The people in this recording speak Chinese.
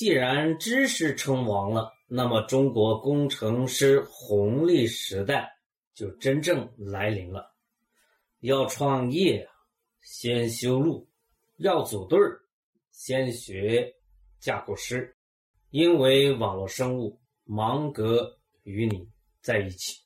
既然知识称王了，那么中国工程师红利时代就真正来临了。要创业，先修路；要组队儿，先学架构师。因为网络生物，芒格与你在一起。